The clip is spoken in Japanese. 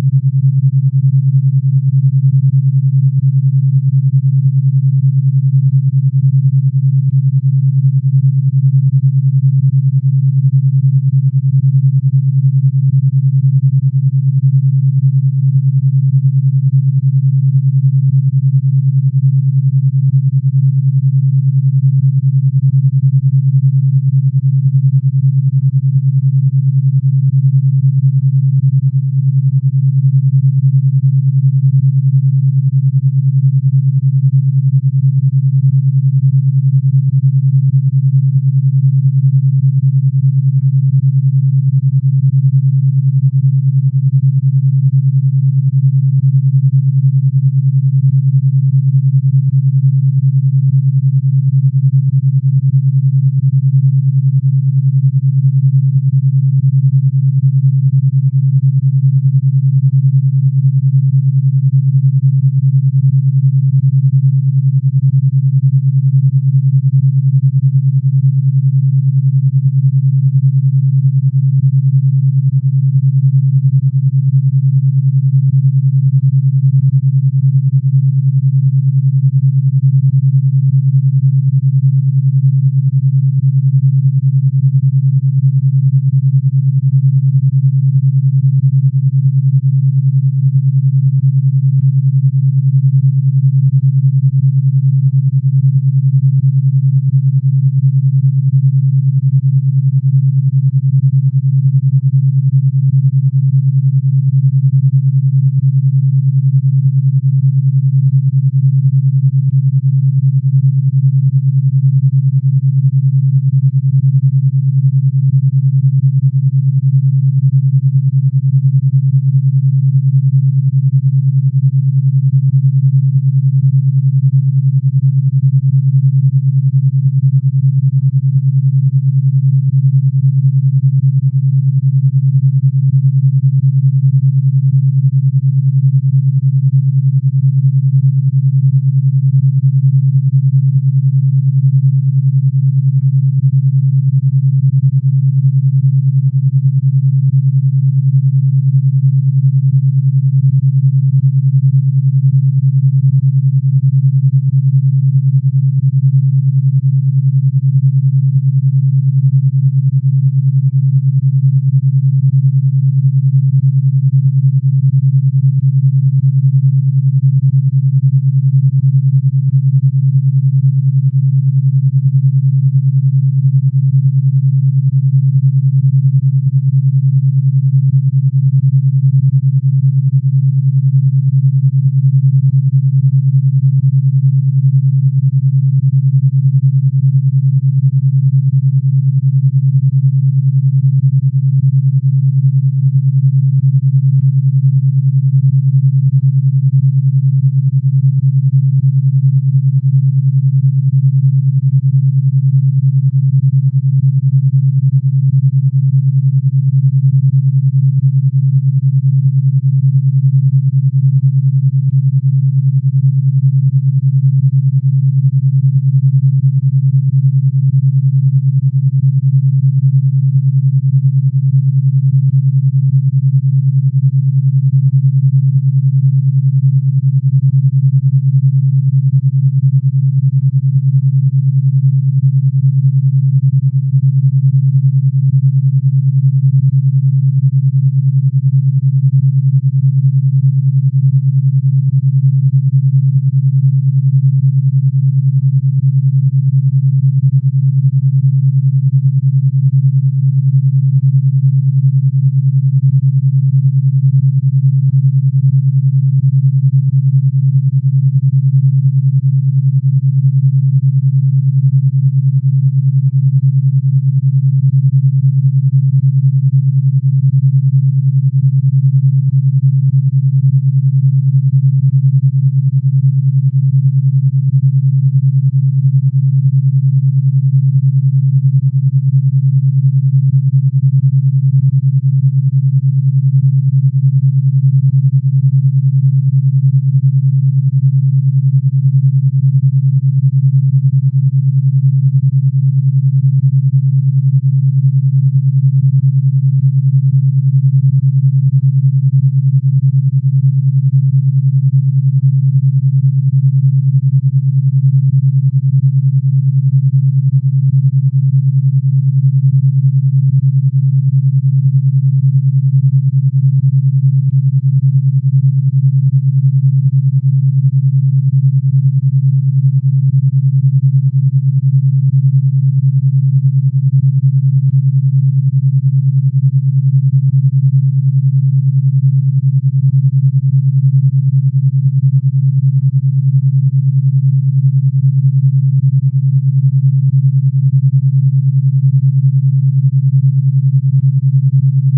Thank you. よし!